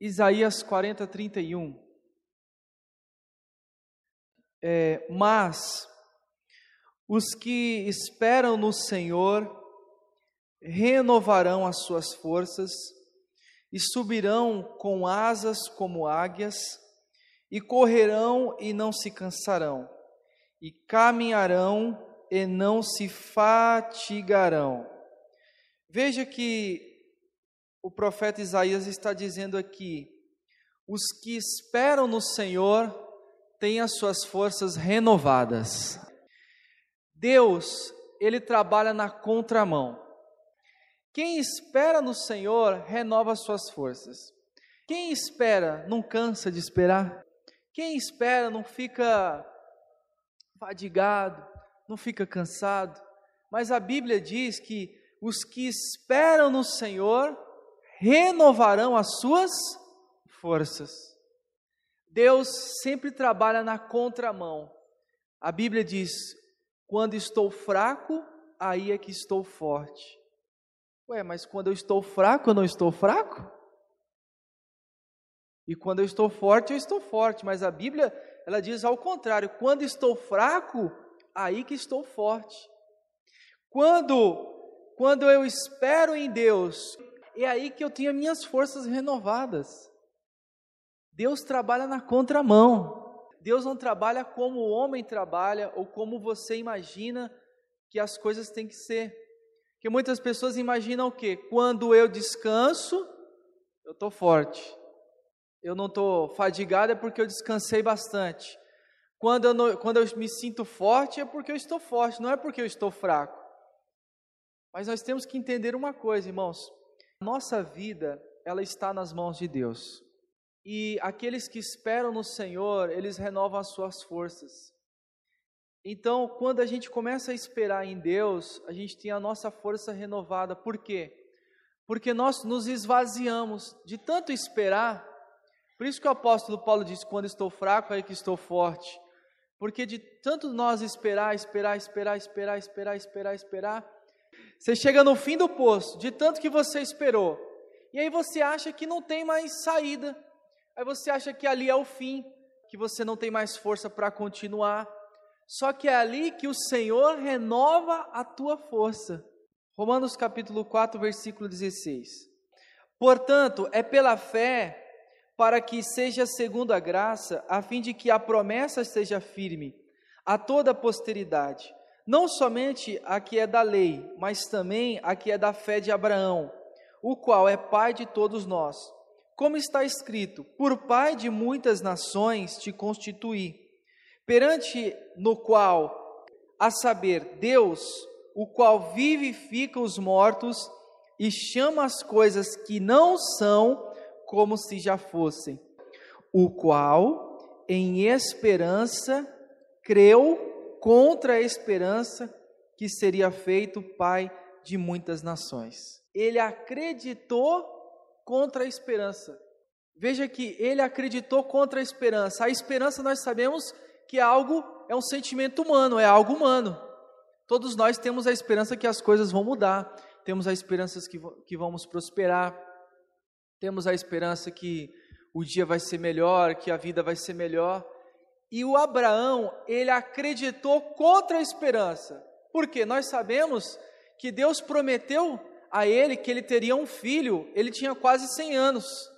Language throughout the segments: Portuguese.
Isaías 40, 31. É, mas os que esperam no Senhor renovarão as suas forças e subirão com asas como águias, e correrão e não se cansarão, e caminharão e não se fatigarão. Veja que o profeta Isaías está dizendo aqui: os que esperam no Senhor têm as suas forças renovadas. Deus, ele trabalha na contramão. Quem espera no Senhor renova suas forças. Quem espera não cansa de esperar. Quem espera não fica fadigado, não fica cansado. Mas a Bíblia diz que os que esperam no Senhor renovarão as suas forças. Deus sempre trabalha na contramão. A Bíblia diz: quando estou fraco, aí é que estou forte. Ué, mas quando eu estou fraco, eu não estou fraco? E quando eu estou forte, eu estou forte. Mas a Bíblia, ela diz ao contrário: quando estou fraco, aí que estou forte. Quando quando eu espero em Deus, é aí que eu tenho minhas forças renovadas. Deus trabalha na contramão. Deus não trabalha como o homem trabalha ou como você imagina que as coisas têm que ser. Que muitas pessoas imaginam o quê? Quando eu descanso, eu estou forte. Eu não estou fadigado é porque eu descansei bastante. Quando eu, não, quando eu me sinto forte é porque eu estou forte, não é porque eu estou fraco. Mas nós temos que entender uma coisa, irmãos. Nossa vida, ela está nas mãos de Deus. E aqueles que esperam no Senhor, eles renovam as suas forças. Então, quando a gente começa a esperar em Deus, a gente tem a nossa força renovada. Por quê? Porque nós nos esvaziamos de tanto esperar. Por isso que o apóstolo Paulo diz: quando estou fraco, é que estou forte. Porque de tanto nós esperar, esperar, esperar, esperar, esperar, esperar, esperar, você chega no fim do poço, de tanto que você esperou. E aí você acha que não tem mais saída. Aí você acha que ali é o fim, que você não tem mais força para continuar. Só que é ali que o Senhor renova a tua força. Romanos capítulo 4, versículo 16. Portanto, é pela fé para que seja segundo a graça, a fim de que a promessa seja firme a toda a posteridade, não somente a que é da lei, mas também a que é da fé de Abraão, o qual é pai de todos nós. Como está escrito: Por pai de muitas nações te constituí perante no qual, a saber, Deus, o qual vivifica os mortos e chama as coisas que não são como se já fossem, o qual, em esperança, creu contra a esperança que seria feito pai de muitas nações. Ele acreditou contra a esperança. Veja que ele acreditou contra a esperança. A esperança nós sabemos que é algo é um sentimento humano, é algo humano. Todos nós temos a esperança que as coisas vão mudar, temos a esperança que, que vamos prosperar, temos a esperança que o dia vai ser melhor, que a vida vai ser melhor. E o Abraão, ele acreditou contra a esperança. Porque nós sabemos que Deus prometeu a ele que ele teria um filho, ele tinha quase 100 anos.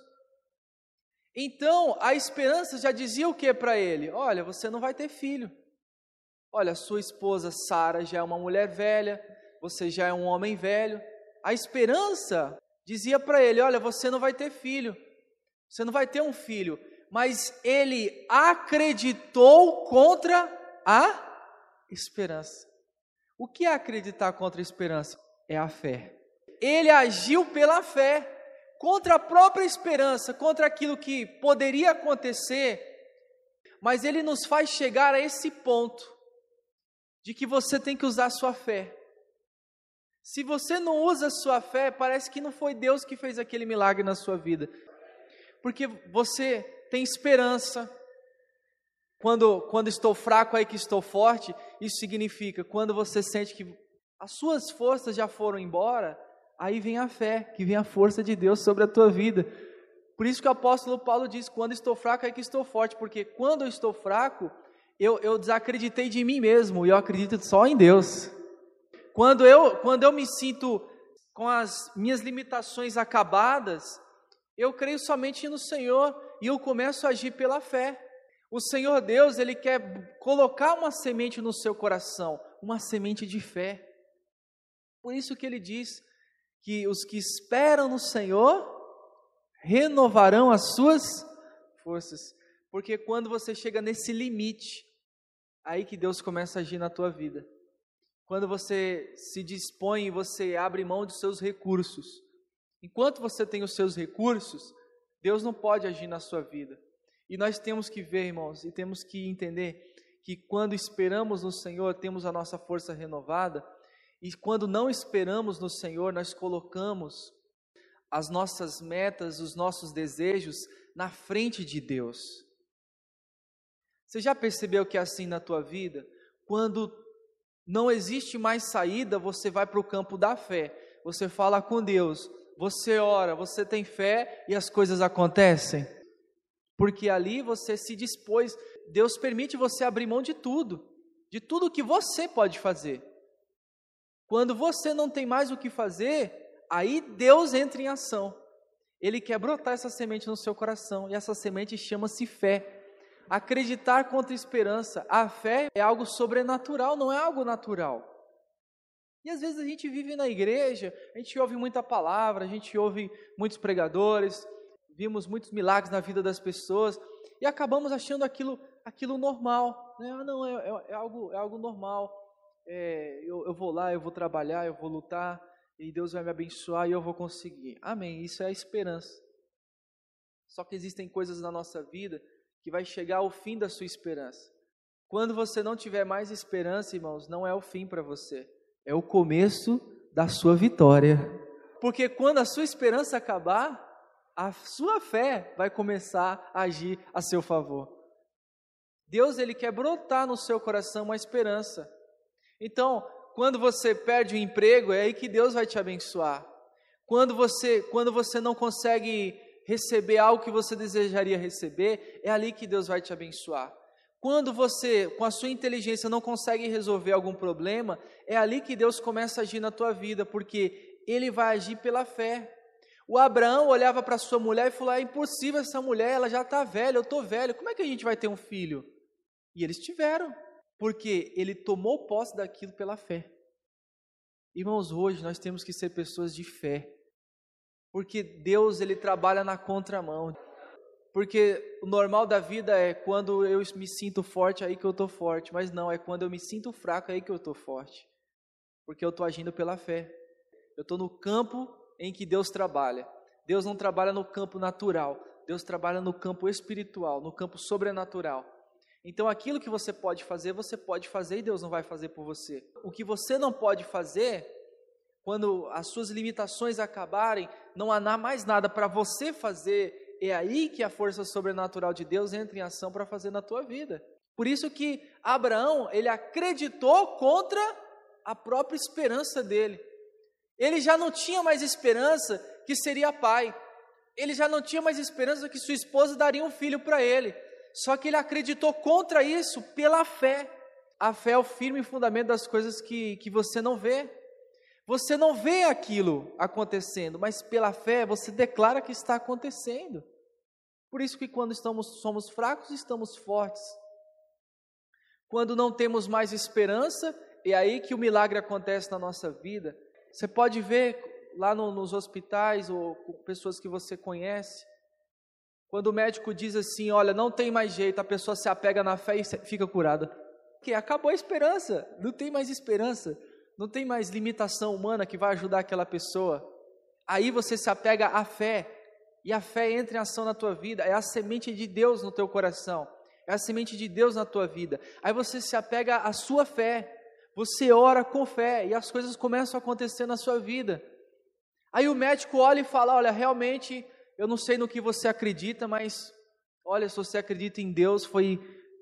Então, a esperança já dizia o que para ele? Olha, você não vai ter filho. Olha, sua esposa Sara já é uma mulher velha, você já é um homem velho. A esperança dizia para ele: Olha, você não vai ter filho, você não vai ter um filho. Mas ele acreditou contra a esperança. O que é acreditar contra a esperança? É a fé. Ele agiu pela fé contra a própria esperança, contra aquilo que poderia acontecer, mas ele nos faz chegar a esse ponto de que você tem que usar sua fé. Se você não usa sua fé, parece que não foi Deus que fez aquele milagre na sua vida. Porque você tem esperança. Quando, quando estou fraco, aí que estou forte, isso significa quando você sente que as suas forças já foram embora, Aí vem a fé, que vem a força de Deus sobre a tua vida. Por isso que o apóstolo Paulo diz: quando estou fraco é que estou forte, porque quando eu estou fraco, eu, eu desacreditei de mim mesmo e eu acredito só em Deus. Quando eu, quando eu me sinto com as minhas limitações acabadas, eu creio somente no Senhor e eu começo a agir pela fé. O Senhor Deus, Ele quer colocar uma semente no seu coração, uma semente de fé. Por isso que Ele diz que os que esperam no Senhor renovarão as suas forças. Porque quando você chega nesse limite, aí que Deus começa a agir na tua vida. Quando você se dispõe e você abre mão dos seus recursos. Enquanto você tem os seus recursos, Deus não pode agir na sua vida. E nós temos que ver, irmãos, e temos que entender que quando esperamos no Senhor, temos a nossa força renovada, e quando não esperamos no Senhor, nós colocamos as nossas metas, os nossos desejos na frente de Deus. Você já percebeu que é assim na tua vida? Quando não existe mais saída, você vai para o campo da fé. Você fala com Deus, você ora, você tem fé e as coisas acontecem. Porque ali você se dispôs, Deus permite você abrir mão de tudo, de tudo que você pode fazer. Quando você não tem mais o que fazer, aí Deus entra em ação. Ele quer brotar essa semente no seu coração, e essa semente chama-se fé. Acreditar contra esperança. A fé é algo sobrenatural, não é algo natural. E às vezes a gente vive na igreja, a gente ouve muita palavra, a gente ouve muitos pregadores, vimos muitos milagres na vida das pessoas e acabamos achando aquilo, aquilo normal. Né? Ah, não, é, é, é, algo, é algo normal. É, eu, eu vou lá, eu vou trabalhar, eu vou lutar e Deus vai me abençoar e eu vou conseguir. Amém. Isso é a esperança. Só que existem coisas na nossa vida que vai chegar ao fim da sua esperança. Quando você não tiver mais esperança, irmãos, não é o fim para você, é o começo da sua vitória. Porque quando a sua esperança acabar, a sua fé vai começar a agir a seu favor. Deus ele quer brotar no seu coração uma esperança. Então, quando você perde o emprego, é aí que Deus vai te abençoar. Quando você, quando você não consegue receber algo que você desejaria receber, é ali que Deus vai te abençoar. Quando você, com a sua inteligência, não consegue resolver algum problema, é ali que Deus começa a agir na tua vida, porque Ele vai agir pela fé. O Abraão olhava para sua mulher e falou: é impossível essa mulher, ela já está velha, eu estou velho, como é que a gente vai ter um filho? E eles tiveram, porque ele tomou posse daquilo pela fé. Irmãos, hoje nós temos que ser pessoas de fé. Porque Deus ele trabalha na contramão. Porque o normal da vida é quando eu me sinto forte aí que eu estou forte, mas não, é quando eu me sinto fraco aí que eu estou forte. Porque eu estou agindo pela fé. Eu estou no campo em que Deus trabalha. Deus não trabalha no campo natural, Deus trabalha no campo espiritual, no campo sobrenatural. Então aquilo que você pode fazer, você pode fazer e Deus não vai fazer por você. O que você não pode fazer, quando as suas limitações acabarem, não há mais nada para você fazer, é aí que a força sobrenatural de Deus entra em ação para fazer na tua vida. Por isso que Abraão, ele acreditou contra a própria esperança dele. Ele já não tinha mais esperança que seria pai. Ele já não tinha mais esperança que sua esposa daria um filho para ele. Só que ele acreditou contra isso pela fé. A fé é o firme fundamento das coisas que, que você não vê. Você não vê aquilo acontecendo, mas pela fé você declara que está acontecendo. Por isso que quando estamos, somos fracos, estamos fortes. Quando não temos mais esperança, é aí que o milagre acontece na nossa vida. Você pode ver lá no, nos hospitais ou com pessoas que você conhece, quando o médico diz assim: Olha, não tem mais jeito, a pessoa se apega na fé e fica curada. Porque acabou a esperança, não tem mais esperança não tem mais limitação humana que vai ajudar aquela pessoa. Aí você se apega à fé, e a fé entra em ação na tua vida, é a semente de Deus no teu coração, é a semente de Deus na tua vida. Aí você se apega à sua fé, você ora com fé, e as coisas começam a acontecer na sua vida. Aí o médico olha e fala: Olha, realmente, eu não sei no que você acredita, mas olha, se você acredita em Deus, foi,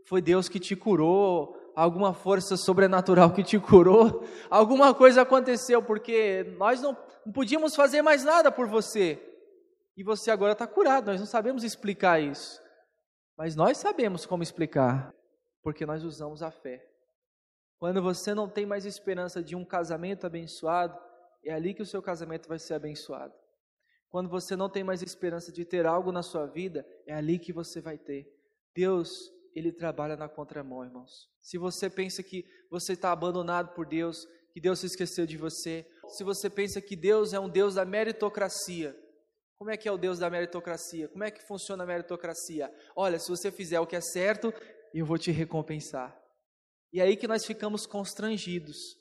foi Deus que te curou, alguma força sobrenatural que te curou, alguma coisa aconteceu, porque nós não, não podíamos fazer mais nada por você. E você agora está curado. Nós não sabemos explicar isso, mas nós sabemos como explicar, porque nós usamos a fé. Quando você não tem mais esperança de um casamento abençoado, é ali que o seu casamento vai ser abençoado. Quando você não tem mais esperança de ter algo na sua vida, é ali que você vai ter. Deus, Ele trabalha na contramão, irmãos. Se você pensa que você está abandonado por Deus, que Deus se esqueceu de você, se você pensa que Deus é um Deus da meritocracia, como é que é o Deus da meritocracia? Como é que funciona a meritocracia? Olha, se você fizer o que é certo, eu vou te recompensar. E é aí que nós ficamos constrangidos,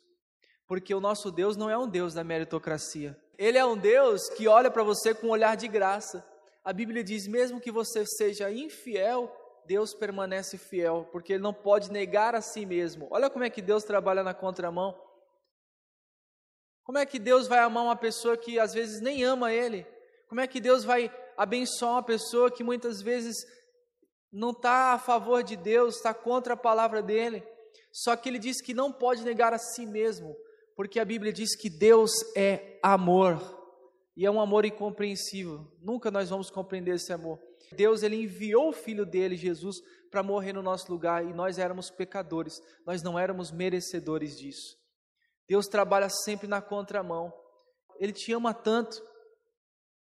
porque o nosso Deus não é um Deus da meritocracia. Ele é um Deus que olha para você com um olhar de graça. A Bíblia diz: mesmo que você seja infiel, Deus permanece fiel, porque Ele não pode negar a si mesmo. Olha como é que Deus trabalha na contramão. Como é que Deus vai amar uma pessoa que às vezes nem ama Ele? Como é que Deus vai abençoar uma pessoa que muitas vezes não está a favor de Deus, está contra a palavra dele? Só que ele diz que não pode negar a si mesmo, porque a Bíblia diz que Deus é amor, e é um amor incompreensível. Nunca nós vamos compreender esse amor. Deus ele enviou o filho dele, Jesus, para morrer no nosso lugar e nós éramos pecadores, nós não éramos merecedores disso. Deus trabalha sempre na contramão. Ele te ama tanto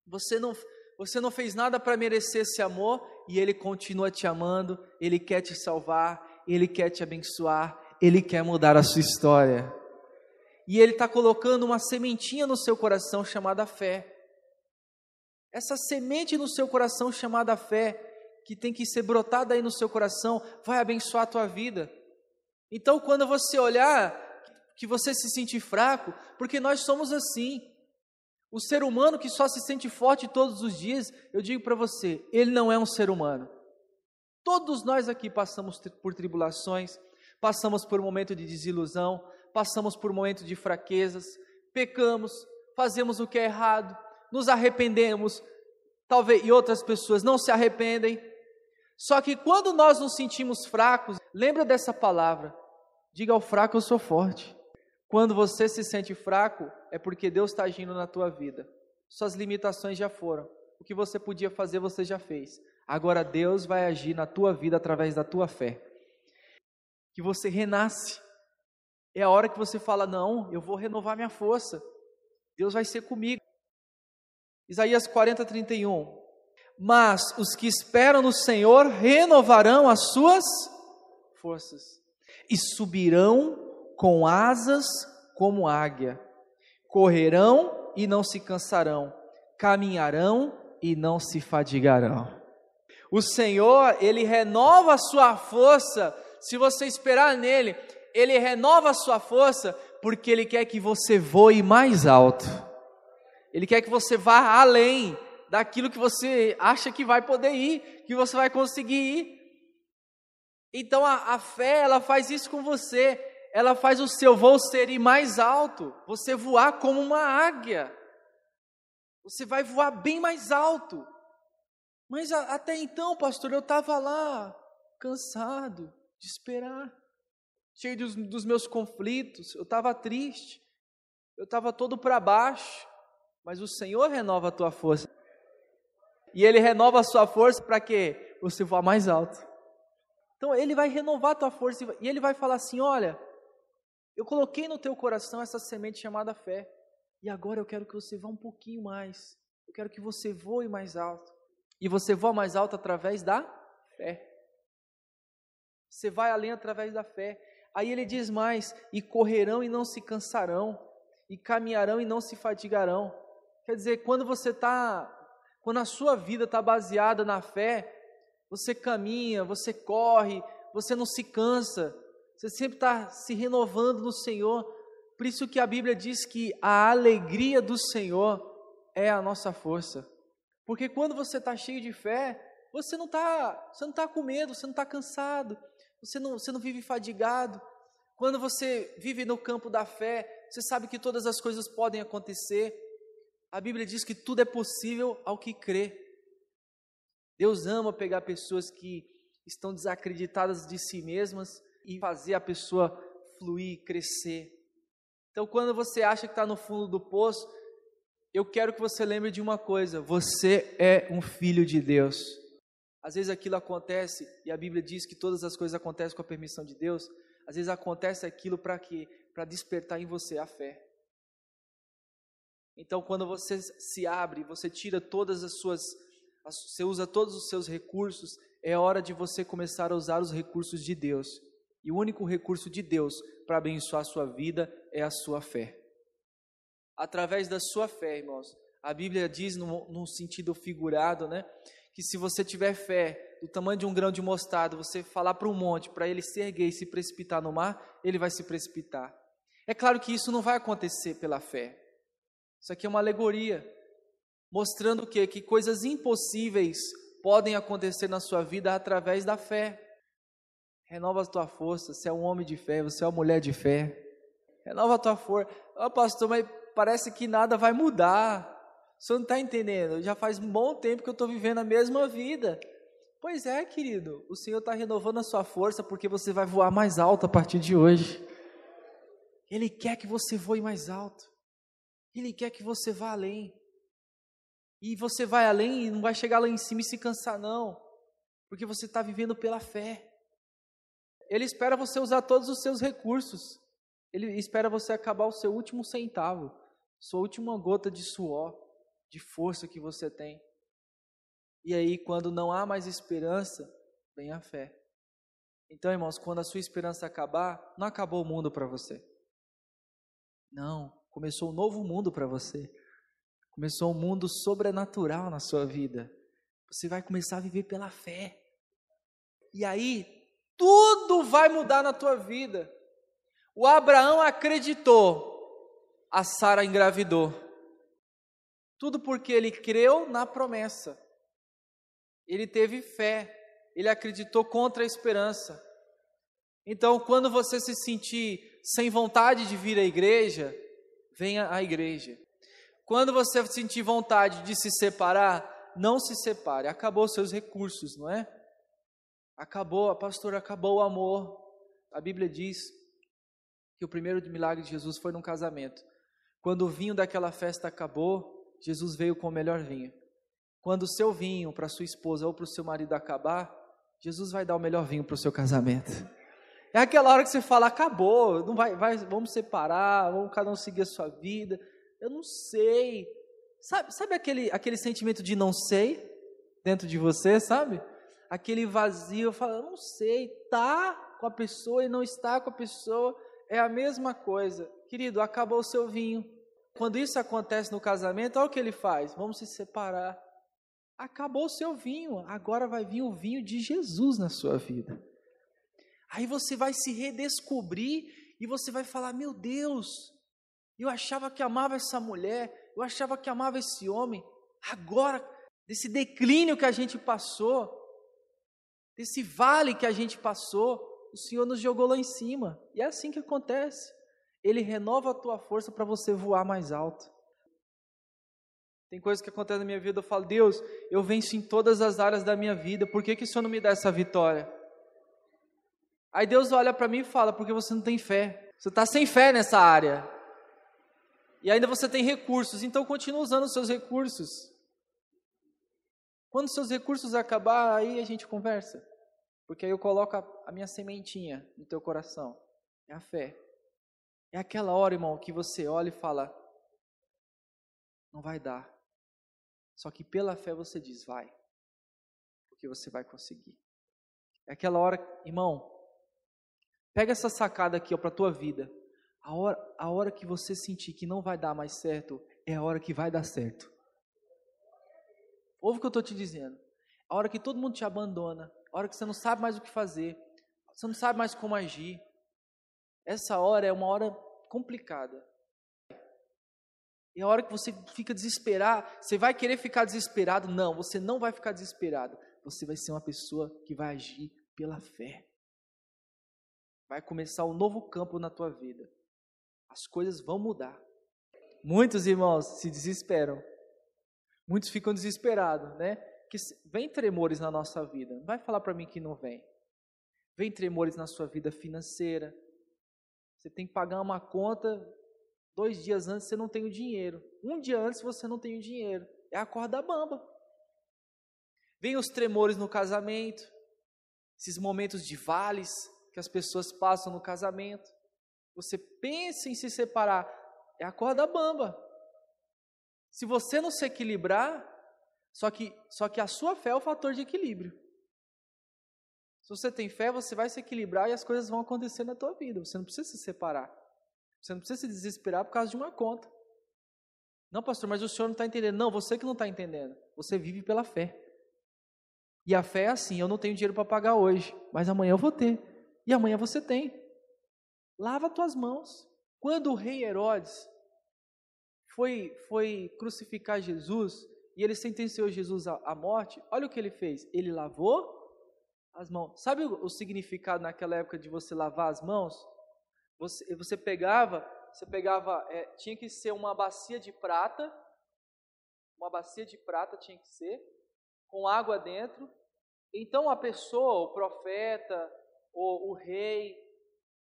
você não, você não fez nada para merecer esse amor e Ele continua te amando, Ele quer te salvar, Ele quer te abençoar, Ele quer mudar a sua história. E Ele está colocando uma sementinha no seu coração chamada fé. Essa semente no seu coração chamada fé, que tem que ser brotada aí no seu coração, vai abençoar a tua vida. Então, quando você olhar que você se sentir fraco, porque nós somos assim, o ser humano que só se sente forte todos os dias, eu digo para você, ele não é um ser humano. Todos nós aqui passamos por tribulações, passamos por um momento de desilusão, passamos por um momento de fraquezas, pecamos, fazemos o que é errado, nos arrependemos, talvez e outras pessoas não se arrependem. Só que quando nós nos sentimos fracos, lembra dessa palavra: diga ao fraco eu sou forte. Quando você se sente fraco, é porque Deus está agindo na tua vida. Suas limitações já foram. O que você podia fazer, você já fez. Agora Deus vai agir na tua vida através da tua fé. Que você renasce. É a hora que você fala: Não, eu vou renovar minha força. Deus vai ser comigo. Isaías 40, 31. Mas os que esperam no Senhor renovarão as suas forças e subirão com asas como águia, correrão e não se cansarão, caminharão e não se fadigarão. O Senhor, Ele renova a sua força, se você esperar nele, Ele renova a sua força, porque Ele quer que você voe mais alto, Ele quer que você vá além daquilo que você acha que vai poder ir, que você vai conseguir ir. Então a, a fé, ela faz isso com você, ela faz o seu voo ser mais alto, você voar como uma águia. Você vai voar bem mais alto. Mas a, até então, pastor, eu estava lá, cansado de esperar, cheio dos, dos meus conflitos, eu estava triste, eu estava todo para baixo, mas o Senhor renova a tua força. E Ele renova a sua força para quê? Você voar mais alto. Então Ele vai renovar a tua força e Ele vai falar assim: olha, eu coloquei no teu coração essa semente chamada fé. E agora eu quero que você vá um pouquinho mais. Eu quero que você voe mais alto. E você voa mais alto através da fé. Você vai além através da fé. Aí ele diz mais: e correrão e não se cansarão, e caminharão e não se fatigarão. Quer dizer, quando você está, quando a sua vida está baseada na fé, você caminha, você corre, você não se cansa, você sempre está se renovando no Senhor. Por isso que a Bíblia diz que a alegria do Senhor é a nossa força. Porque quando você está cheio de fé, você não está, está com medo, você não está cansado, você não, você não vive fadigado. Quando você vive no campo da fé, você sabe que todas as coisas podem acontecer. A Bíblia diz que tudo é possível ao que crê. Deus ama pegar pessoas que estão desacreditadas de si mesmas e fazer a pessoa fluir, crescer. Então, quando você acha que está no fundo do poço, eu quero que você lembre de uma coisa: você é um filho de Deus. Às vezes aquilo acontece, e a Bíblia diz que todas as coisas acontecem com a permissão de Deus. Às vezes acontece aquilo para quê? Para despertar em você a fé. Então, quando você se abre, você tira todas as suas, você usa todos os seus recursos, é hora de você começar a usar os recursos de Deus. E o único recurso de Deus para abençoar a sua vida é a sua fé. Através da sua fé, irmãos, a Bíblia diz, num, sentido figurado, né, que se você tiver fé do tamanho de um grão de mostarda, você falar para um monte, para ele se erguer e se precipitar no mar, ele vai se precipitar. É claro que isso não vai acontecer pela fé. Isso aqui é uma alegoria, mostrando o quê? Que coisas impossíveis podem acontecer na sua vida através da fé. Renova a tua força, você é um homem de fé, você é uma mulher de fé. Renova a tua força. Ó, oh, pastor, mas parece que nada vai mudar. Senhor não está entendendo? Já faz um bom tempo que eu estou vivendo a mesma vida. Pois é, querido, o Senhor está renovando a sua força porque você vai voar mais alto a partir de hoje. Ele quer que você voe mais alto. Ele quer que você vá além. E você vai além e não vai chegar lá em cima e se cansar, não. Porque você está vivendo pela fé. Ele espera você usar todos os seus recursos. Ele espera você acabar o seu último centavo, sua última gota de suor, de força que você tem. E aí, quando não há mais esperança, vem a fé. Então, irmãos, quando a sua esperança acabar, não acabou o mundo para você. Não, começou um novo mundo para você. Começou um mundo sobrenatural na sua vida. Você vai começar a viver pela fé. E aí, tudo vai mudar na tua vida. O Abraão acreditou, a Sara engravidou. Tudo porque ele creu na promessa. Ele teve fé, ele acreditou contra a esperança. Então, quando você se sentir sem vontade de vir à igreja, venha à igreja. Quando você sentir vontade de se separar, não se separe. Acabou seus recursos, não é? Acabou, a pastora, acabou o amor. A Bíblia diz que o primeiro milagre de Jesus foi num casamento. Quando o vinho daquela festa acabou, Jesus veio com o melhor vinho. Quando o seu vinho para sua esposa ou para o seu marido acabar, Jesus vai dar o melhor vinho para o seu casamento. É aquela hora que você fala, acabou, não vai, vai, vamos separar, vamos cada um seguir a sua vida. Eu não sei. Sabe, sabe aquele, aquele sentimento de não sei dentro de você, sabe? Aquele vazio, eu falo, não sei, tá com a pessoa e não está com a pessoa, é a mesma coisa. Querido, acabou o seu vinho. Quando isso acontece no casamento, olha o que ele faz: vamos se separar. Acabou o seu vinho, agora vai vir o vinho de Jesus na sua vida. Aí você vai se redescobrir e você vai falar: Meu Deus, eu achava que amava essa mulher, eu achava que amava esse homem. Agora, desse declínio que a gente passou, desse vale que a gente passou, o Senhor nos jogou lá em cima. E é assim que acontece. Ele renova a tua força para você voar mais alto. Tem coisas que acontecem na minha vida, eu falo, Deus, eu venço em todas as áreas da minha vida, por que, que o Senhor não me dá essa vitória? Aí Deus olha para mim e fala: porque você não tem fé. Você está sem fé nessa área. E ainda você tem recursos, então continue usando os seus recursos. Quando seus recursos acabar, aí a gente conversa. Porque aí eu coloco a, a minha sementinha no teu coração. É a fé. É aquela hora, irmão, que você olha e fala: não vai dar. Só que pela fé você diz: vai. Porque você vai conseguir. É aquela hora, irmão, Pega essa sacada aqui para a tua vida. A hora, a hora que você sentir que não vai dar mais certo, é a hora que vai dar certo. Ouve o que eu estou te dizendo. A hora que todo mundo te abandona, hora que você não sabe mais o que fazer, você não sabe mais como agir. Essa hora é uma hora complicada. E a hora que você fica desesperado, você vai querer ficar desesperado? Não, você não vai ficar desesperado. Você vai ser uma pessoa que vai agir pela fé. Vai começar um novo campo na tua vida. As coisas vão mudar. Muitos irmãos se desesperam. Muitos ficam desesperados, né? Que vem tremores na nossa vida. Não vai falar para mim que não vem. Vem tremores na sua vida financeira. Você tem que pagar uma conta Dois dias antes você não tem o dinheiro. Um dia antes você não tem o dinheiro. É a corda bamba. Vem os tremores no casamento, esses momentos de vales que as pessoas passam no casamento. Você pensa em se separar, é a corda bamba. Se você não se equilibrar, só que, só que a sua fé é o fator de equilíbrio. Se você tem fé, você vai se equilibrar e as coisas vão acontecer na tua vida. Você não precisa se separar. Você não precisa se desesperar por causa de uma conta. Não, pastor, mas o senhor não está entendendo. Não, você que não está entendendo. Você vive pela fé. E a fé é assim: eu não tenho dinheiro para pagar hoje, mas amanhã eu vou ter. E amanhã você tem. Lava tuas mãos. Quando o rei Herodes foi, foi crucificar Jesus e ele sentenciou Jesus à, morte, olha o que ele fez. Ele lavou as mãos. Sabe o, o significado naquela época de você lavar as mãos? Você, você pegava, você pegava, é, tinha que ser uma bacia de prata, uma bacia de prata tinha que ser, com água dentro. Então a pessoa, o profeta, o, o rei,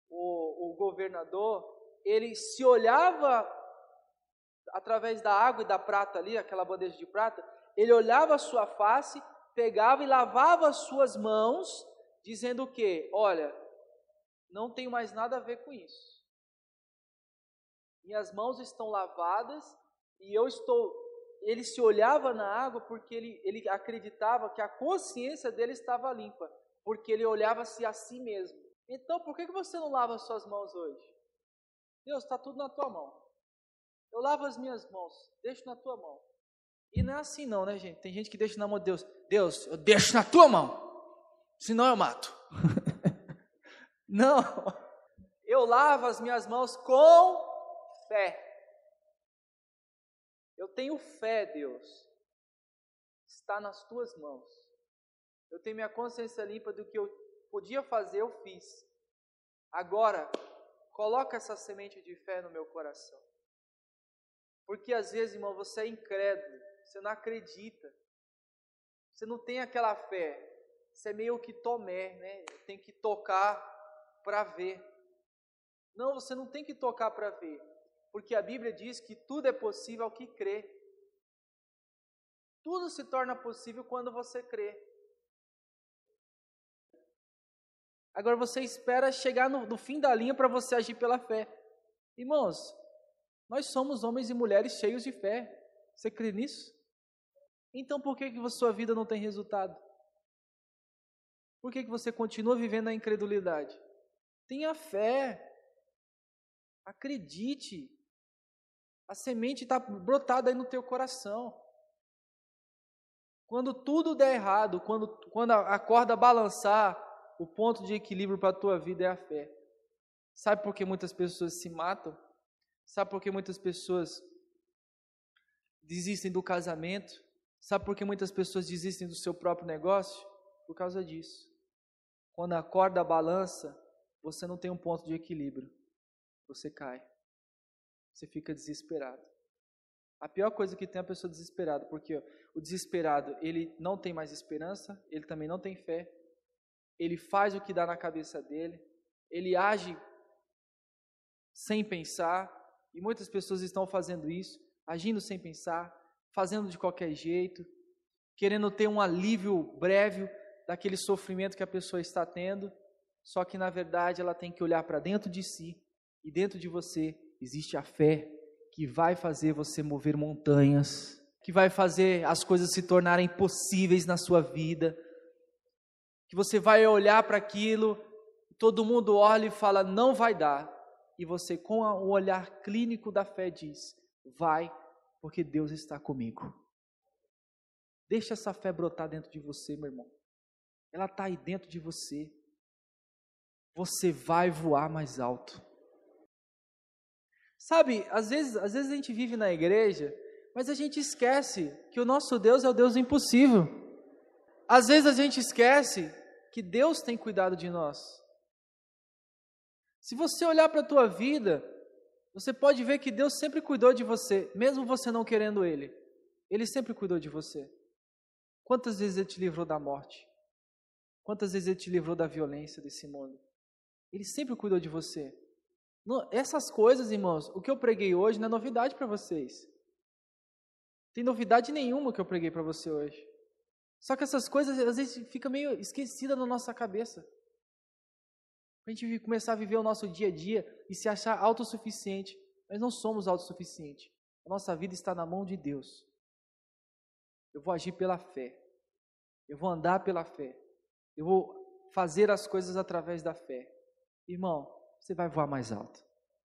o, o governador, ele se olhava através da água e da prata ali, aquela bandeja de prata, ele olhava a sua face, pegava e lavava as suas mãos, dizendo o quê? Olha, não tenho mais nada a ver com isso. Minhas mãos estão lavadas e eu estou ele se olhava na água porque ele, ele acreditava que a consciência dele estava limpa, porque ele olhava-se a si mesmo. Então, por que, você não lava as suas mãos hoje? Deus, está tudo na tua mão. Eu lavo as minhas mãos, deixo na tua mão. E não é assim não, né, gente? Tem gente que deixa na mão de Deus. Deus, eu deixo na tua mão, senão eu mato. não, eu lavo as minhas mãos com fé. Eu tenho fé, Deus. Está nas tuas mãos. Eu tenho minha consciência limpa do que eu podia fazer, eu fiz. Agora, coloca essa semente de fé no meu coração. Porque às vezes, irmão, você é incrédulo, você não acredita. Você não tem aquela fé. Você é meio que tomé, né? Tem que tocar para ver. Não, você não tem que tocar para ver porque a Bíblia diz que tudo é possível ao que crê. Tudo se torna possível quando você crê. Agora você espera chegar no, no fim da linha para você agir pela fé. Irmãos, nós somos homens e mulheres cheios de fé. Você crê nisso? Então por que, que a sua vida não tem resultado? Por que, que você continua vivendo na incredulidade? Tenha fé. Acredite. A semente está brotada aí no teu coração. Quando tudo der errado, quando, quando a corda balançar, o ponto de equilíbrio para a tua vida é a fé. Sabe por que muitas pessoas se matam? Sabe por que muitas pessoas desistem do casamento? Sabe por que muitas pessoas desistem do seu próprio negócio? Por causa disso. Quando a corda balança, você não tem um ponto de equilíbrio. Você cai você fica desesperado. A pior coisa que tem é a pessoa desesperada, porque o desesperado, ele não tem mais esperança, ele também não tem fé, ele faz o que dá na cabeça dele, ele age sem pensar, e muitas pessoas estão fazendo isso, agindo sem pensar, fazendo de qualquer jeito, querendo ter um alívio breve daquele sofrimento que a pessoa está tendo, só que na verdade ela tem que olhar para dentro de si e dentro de você existe a fé que vai fazer você mover montanhas, que vai fazer as coisas se tornarem possíveis na sua vida, que você vai olhar para aquilo, todo mundo olha e fala, não vai dar, e você, com o olhar clínico da fé, diz: vai, porque Deus está comigo. Deixa essa fé brotar dentro de você, meu irmão. Ela está aí dentro de você. Você vai voar mais alto. Sabe, às vezes, às vezes a gente vive na igreja, mas a gente esquece que o nosso Deus é o Deus impossível. Às vezes a gente esquece que Deus tem cuidado de nós. Se você olhar para a tua vida, você pode ver que Deus sempre cuidou de você, mesmo você não querendo Ele. Ele sempre cuidou de você. Quantas vezes Ele te livrou da morte? Quantas vezes Ele te livrou da violência desse mundo? Ele sempre cuidou de você. Essas coisas, irmãos, o que eu preguei hoje não é novidade para vocês. Tem novidade nenhuma que eu preguei para você hoje. Só que essas coisas às vezes fica meio esquecida na nossa cabeça. A gente começar a viver o nosso dia a dia e se achar autossuficiente. Mas não somos autossuficientes. A nossa vida está na mão de Deus. Eu vou agir pela fé. Eu vou andar pela fé. Eu vou fazer as coisas através da fé. Irmão, você vai voar mais alto.